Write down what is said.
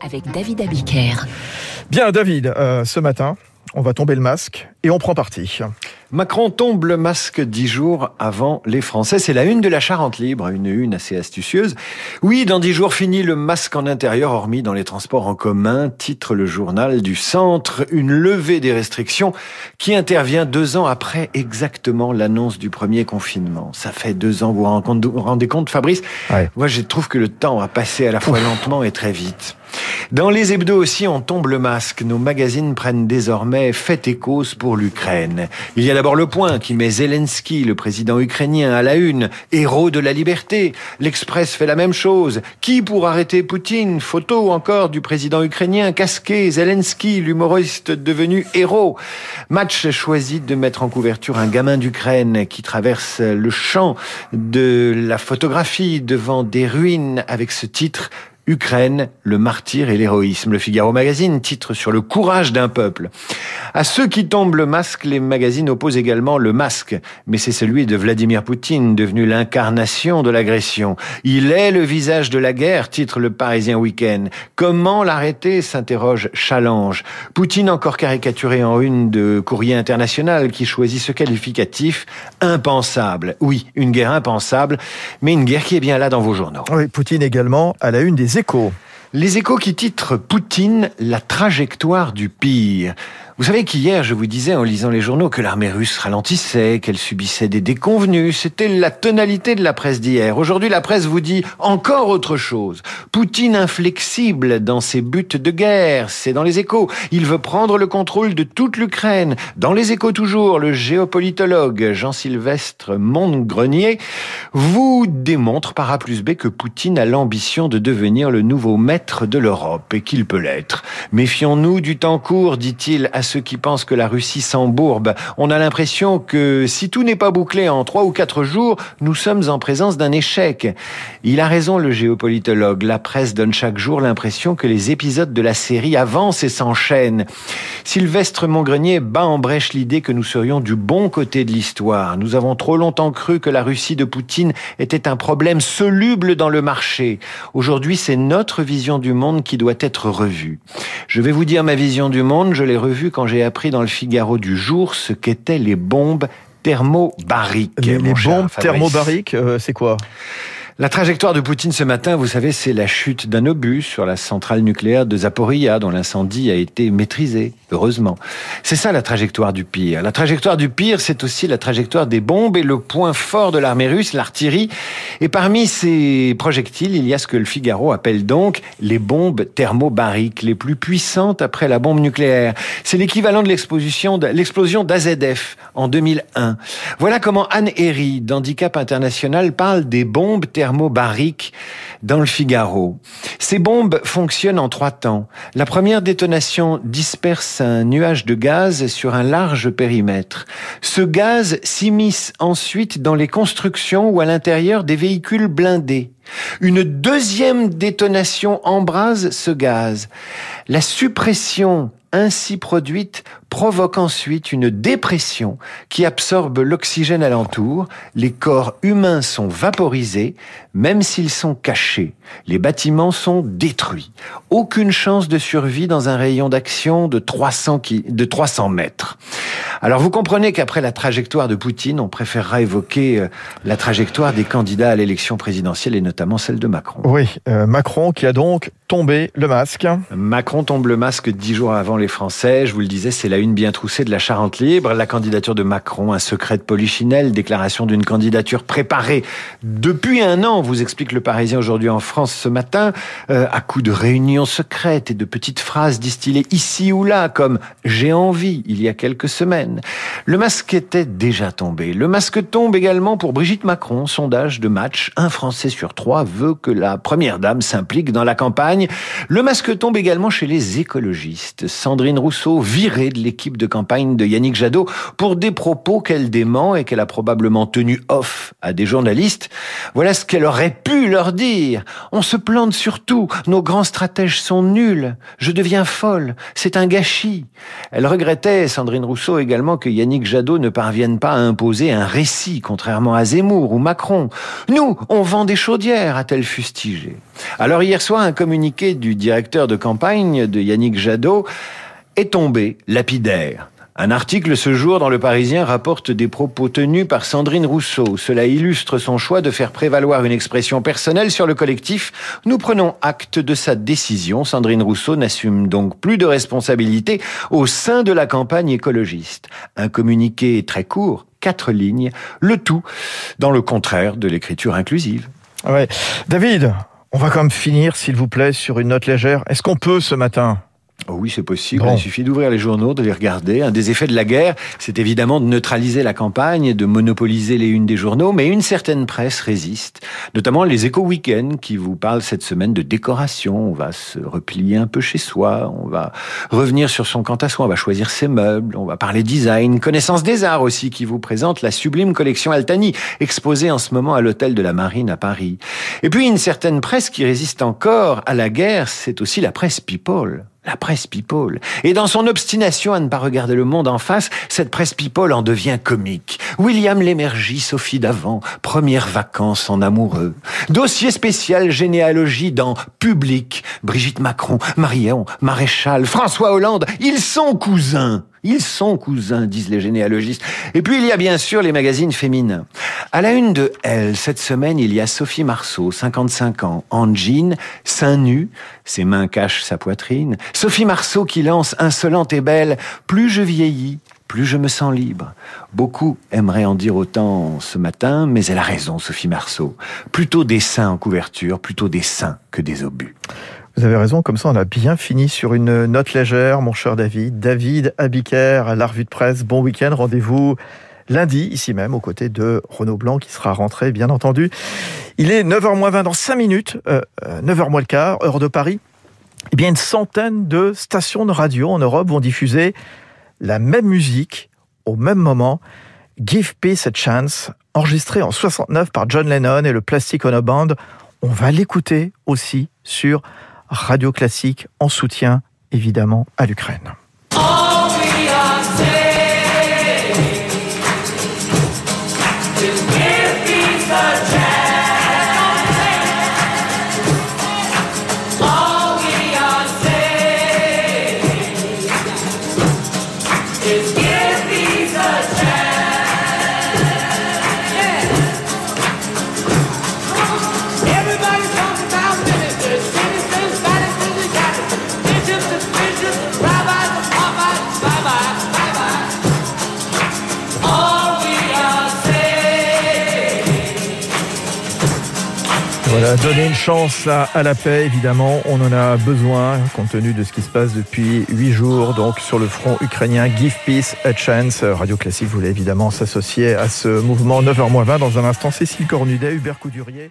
avec David Abiker. Bien, David, euh, ce matin, on va tomber le masque et on prend parti. Macron tombe le masque dix jours avant les Français. C'est la une de la Charente Libre, une une assez astucieuse. Oui, dans dix jours, fini le masque en intérieur, hormis dans les transports en commun, titre le journal du centre. Une levée des restrictions qui intervient deux ans après exactement l'annonce du premier confinement. Ça fait deux ans, vous vous rendez compte, Fabrice? Ouais. Moi, je trouve que le temps a passé à la fois lentement et très vite. Dans les hebdos aussi, on tombe le masque. Nos magazines prennent désormais fait et cause pour l'Ukraine. Il y a d'abord Le Point qui met Zelensky, le président ukrainien, à la une, héros de la liberté. L'Express fait la même chose. Qui pour arrêter Poutine? Photo encore du président ukrainien casqué, Zelensky, l'humoriste devenu héros. Match choisit de mettre en couverture un gamin d'Ukraine qui traverse le champ de la photographie devant des ruines avec ce titre Ukraine, le martyr et l'héroïsme. Le Figaro Magazine titre sur le courage d'un peuple. À ceux qui tombent le masque, les magazines opposent également le masque. Mais c'est celui de Vladimir Poutine, devenu l'incarnation de l'agression. Il est le visage de la guerre, titre le Parisien Week-end. Comment l'arrêter s'interroge Challenge. Poutine encore caricaturé en une de Courrier International qui choisit ce qualificatif impensable. Oui, une guerre impensable, mais une guerre qui est bien là dans vos journaux. Oui, Poutine également à la une des Les échos qui titrent Poutine, la trajectoire du pire. Vous savez qu'hier, je vous disais en lisant les journaux que l'armée russe ralentissait, qu'elle subissait des déconvenus. C'était la tonalité de la presse d'hier. Aujourd'hui, la presse vous dit encore autre chose. Poutine inflexible dans ses buts de guerre. C'est dans les échos. Il veut prendre le contrôle de toute l'Ukraine. Dans les échos toujours, le géopolitologue Jean-Sylvestre Montgrenier vous démontre par A plus B que Poutine a l'ambition de devenir le nouveau maître de l'Europe et qu'il peut l'être. Méfions-nous du temps court, dit-il ceux qui pensent que la Russie s'embourbe. On a l'impression que si tout n'est pas bouclé en trois ou quatre jours, nous sommes en présence d'un échec. Il a raison, le géopolitologue. La presse donne chaque jour l'impression que les épisodes de la série avancent et s'enchaînent. Sylvestre Montgrenier bat en brèche l'idée que nous serions du bon côté de l'histoire. Nous avons trop longtemps cru que la Russie de Poutine était un problème soluble dans le marché. Aujourd'hui, c'est notre vision du monde qui doit être revue. Je vais vous dire ma vision du monde, je l'ai revue quand j'ai appris dans le Figaro du jour ce qu'étaient les bombes thermobariques. Les, bombes thermobariques, euh, c'est quoi? La trajectoire de Poutine ce matin, vous savez, c'est la chute d'un obus sur la centrale nucléaire de Zaporizhia, dont l'incendie a été maîtrisé, heureusement. C'est ça la trajectoire du pire. La trajectoire du pire, c'est aussi la trajectoire des bombes et le point fort de l'armée russe, l'artillerie. Et parmi ces projectiles, il y a ce que le Figaro appelle donc les bombes thermobariques, les plus puissantes après la bombe nucléaire. C'est l'équivalent de l'explosion d'AZF en 2001. Voilà comment Anne Herry, d'Handicap International, parle des bombes thermobariques dans le Figaro. Ces bombes fonctionnent en trois temps. La première détonation disperse un nuage de gaz sur un large périmètre. Ce gaz s'immisce ensuite dans les constructions ou à l'intérieur des véhicules blindés. Une deuxième détonation embrase ce gaz. La suppression ainsi produite provoque ensuite une dépression qui absorbe l'oxygène alentour. Les corps humains sont vaporisés, même s'ils sont cachés. Les bâtiments sont détruits. Aucune chance de survie dans un rayon d'action de 300, qui- de 300 mètres. Alors vous comprenez qu'après la trajectoire de Poutine, on préférera évoquer euh, la trajectoire des candidats à l'élection présidentielle et notamment celle de Macron. Oui, euh, Macron qui a donc tombé le masque. Macron tombe le masque dix jours avant les Français. Je vous le disais, c'est la une bien troussée de la Charente libre. La candidature de Macron, un secret de Polichinelle, déclaration d'une candidature préparée depuis un an, vous explique le Parisien aujourd'hui en France ce matin, euh, à coup de réunions secrètes et de petites phrases distillées ici ou là, comme j'ai envie il y a quelques semaines. Le masque était déjà tombé. Le masque tombe également pour Brigitte Macron. Sondage de match, un Français sur trois veut que la première dame s'implique dans la campagne. Le masque tombe également chez les écologistes. Sandrine Rousseau, virée de l'équipe de campagne de Yannick Jadot pour des propos qu'elle dément et qu'elle a probablement tenus off à des journalistes. Voilà ce qu'elle aurait pu leur dire. On se plante surtout. Nos grands stratèges sont nuls. Je deviens folle. C'est un gâchis. Elle regrettait, Sandrine Rousseau également, que Yannick Jadot ne parvienne pas à imposer un récit, contrairement à Zemmour ou Macron. Nous, on vend des chaudières, a-t-elle fustigé. Alors hier soir, un communiqué du directeur de campagne de Yannick Jadot est tombé lapidaire. Un article ce jour dans Le Parisien rapporte des propos tenus par Sandrine Rousseau. Cela illustre son choix de faire prévaloir une expression personnelle sur le collectif. Nous prenons acte de sa décision. Sandrine Rousseau n'assume donc plus de responsabilité au sein de la campagne écologiste. Un communiqué très court, quatre lignes, le tout dans le contraire de l'écriture inclusive. David, on va quand même finir, s'il vous plaît, sur une note légère. Est-ce qu'on peut ce matin Oh oui, c'est possible. Il suffit d'ouvrir les journaux, de les regarder. Un des effets de la guerre, c'est évidemment de neutraliser la campagne, de monopoliser les unes des journaux, mais une certaine presse résiste, notamment les éco-weekends qui vous parlent cette semaine de décoration. On va se replier un peu chez soi, on va revenir sur son quant à soi, on va choisir ses meubles, on va parler design, connaissance des arts aussi, qui vous présente la sublime collection Altani, exposée en ce moment à l'hôtel de la Marine à Paris. Et puis une certaine presse qui résiste encore à la guerre, c'est aussi la presse people la presse people. Et dans son obstination à ne pas regarder le monde en face, cette presse people en devient comique. William Lémergie, Sophie Davant, première vacances en amoureux. Dossier spécial généalogie dans Public. Brigitte Macron, Marion, Maréchal, François Hollande, ils sont cousins. Ils sont cousins, disent les généalogistes. Et puis il y a bien sûr les magazines féminins. À la une de Elle, cette semaine, il y a Sophie Marceau, 55 ans, en jean, seins nus, ses mains cachent sa poitrine. Sophie Marceau qui lance insolente et belle, plus je vieillis, plus je me sens libre. Beaucoup aimeraient en dire autant ce matin, mais elle a raison, Sophie Marceau. Plutôt des seins en couverture, plutôt des seins que des obus. Vous avez raison, comme ça on a bien fini sur une note légère, mon cher David. David Abiker à la revue de presse. Bon week-end, rendez-vous lundi, ici même, aux côtés de Renaud Blanc, qui sera rentré, bien entendu. Il est 9h 20 dans 5 minutes, 9h euh, le quart, heure de Paris. Eh bien, une centaine de stations de radio en Europe vont diffuser la même musique au même moment. Give Peace a Chance, enregistré en 69 par John Lennon et le Plastic Ono Band. On va l'écouter aussi sur Radio Classique en soutien évidemment à l'Ukraine. Voilà, donner une chance à la paix, évidemment, on en a besoin compte tenu de ce qui se passe depuis huit jours, donc sur le front ukrainien. Give Peace a Chance. Radio Classique voulait évidemment s'associer à ce mouvement 9h20 dans un instant. Cécile Cornudet, Hubert Coudurier.